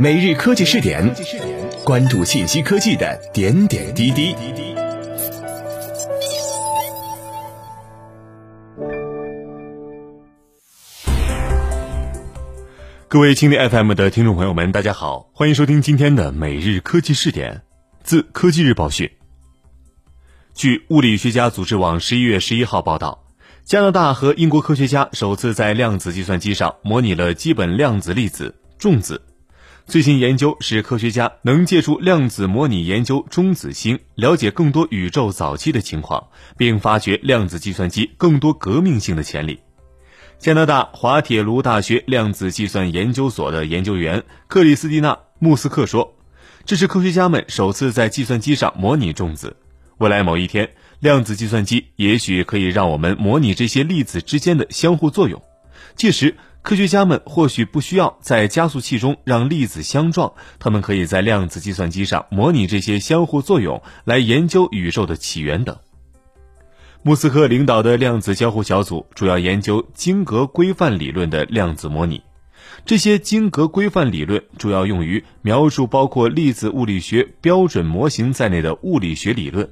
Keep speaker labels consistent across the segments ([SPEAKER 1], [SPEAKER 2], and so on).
[SPEAKER 1] 每日科技试点，关注信息科技的点点滴滴。
[SPEAKER 2] 各位青年 FM 的听众朋友们，大家好，欢迎收听今天的每日科技试点。自科技日报讯，据物理学家组织网十一月十一号报道，加拿大和英国科学家首次在量子计算机上模拟了基本量子粒子重子。最新研究使科学家能借助量子模拟研究中子星，了解更多宇宙早期的情况，并发掘量子计算机更多革命性的潜力。加拿大滑铁卢大学量子计算研究所的研究员克里斯蒂娜·穆斯克说：“这是科学家们首次在计算机上模拟中子。未来某一天，量子计算机也许可以让我们模拟这些粒子之间的相互作用。届时，”科学家们或许不需要在加速器中让粒子相撞，他们可以在量子计算机上模拟这些相互作用，来研究宇宙的起源等。莫斯科领导的量子交互小组主要研究晶格规范理论的量子模拟，这些晶格规范理论主要用于描述包括粒子物理学标准模型在内的物理学理论。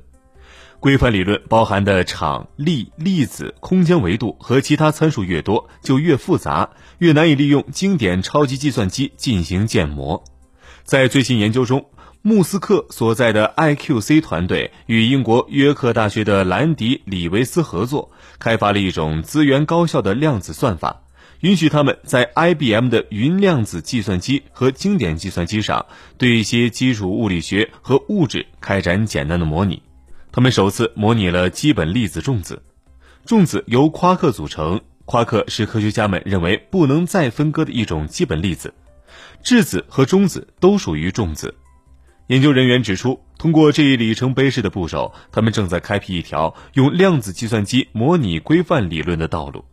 [SPEAKER 2] 规范理论包含的场、力、粒子、空间维度和其他参数越多，就越复杂，越难以利用经典超级计算机进行建模。在最新研究中，穆斯克所在的 IQC 团队与英国约克大学的兰迪·里维斯合作，开发了一种资源高效的量子算法，允许他们在 IBM 的云量子计算机和经典计算机上，对一些基础物理学和物质开展简单的模拟。他们首次模拟了基本粒子重子，重子由夸克组成，夸克是科学家们认为不能再分割的一种基本粒子，质子和中子都属于重子。研究人员指出，通过这一里程碑式的步骤，他们正在开辟一条用量子计算机模拟规范理论的道路，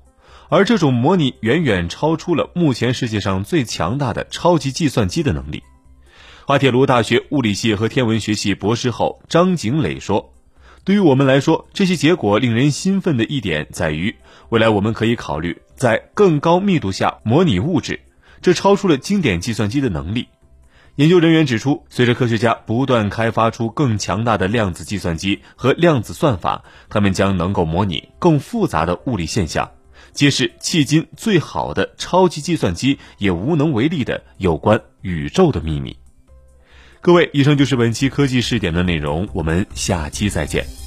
[SPEAKER 2] 而这种模拟远远超出了目前世界上最强大的超级计算机的能力。滑铁卢大学物理系和天文学系博士后张景磊说。对于我们来说，这些结果令人兴奋的一点在于，未来我们可以考虑在更高密度下模拟物质，这超出了经典计算机的能力。研究人员指出，随着科学家不断开发出更强大的量子计算机和量子算法，他们将能够模拟更复杂的物理现象，揭示迄今最好的超级计算机也无能为力的有关宇宙的秘密。各位，以上就是本期科技试点的内容，我们下期再见。